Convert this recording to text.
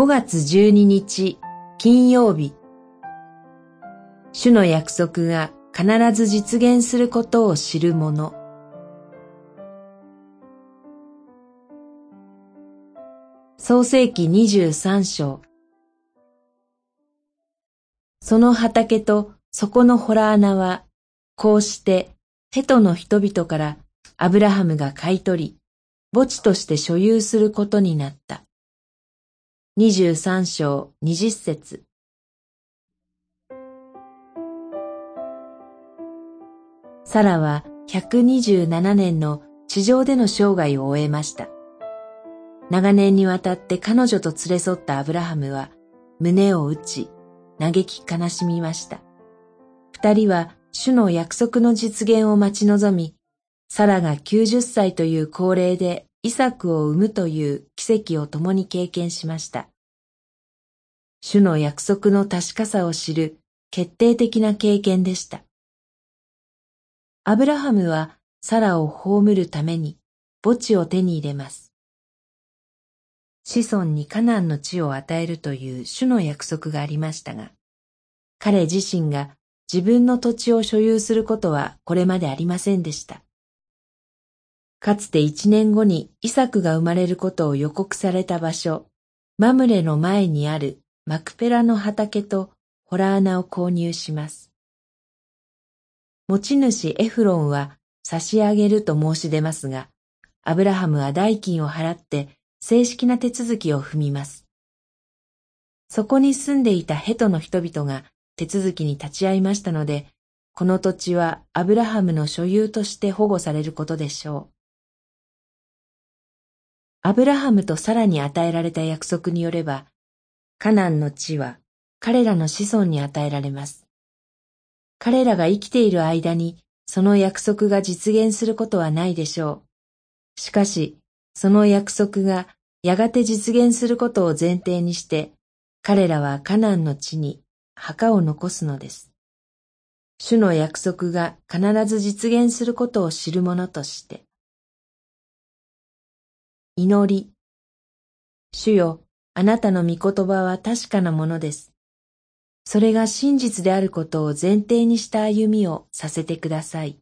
5月12日金曜日。主の約束が必ず実現することを知る者。創世記23章。その畑とそこの洞穴はこうしてヘトの人々からアブラハムが買い取り墓地として所有することになった。二十三章二十節サラは127年の地上での生涯を終えました。長年にわたって彼女と連れ添ったアブラハムは胸を打ち、嘆き悲しみました。二人は主の約束の実現を待ち望み、サラが90歳という高齢でイサクを生むという奇跡を共に経験しました。主の約束の確かさを知る決定的な経験でした。アブラハムはサラを葬るために墓地を手に入れます。子孫にカナンの地を与えるという主の約束がありましたが、彼自身が自分の土地を所有することはこれまでありませんでした。かつて一年後にイサクが生まれることを予告された場所、マムレの前にあるマクペラの畑とホラー穴を購入します。持ち主エフロンは差し上げると申し出ますが、アブラハムは代金を払って正式な手続きを踏みます。そこに住んでいたヘトの人々が手続きに立ち会いましたので、この土地はアブラハムの所有として保護されることでしょう。アブラハムとサラに与えられた約束によれば、カナンの地は彼らの子孫に与えられます。彼らが生きている間にその約束が実現することはないでしょう。しかし、その約束がやがて実現することを前提にして、彼らはカナンの地に墓を残すのです。主の約束が必ず実現することを知る者として。祈り。主よ、あなたの御言葉は確かなものです。それが真実であることを前提にした歩みをさせてください。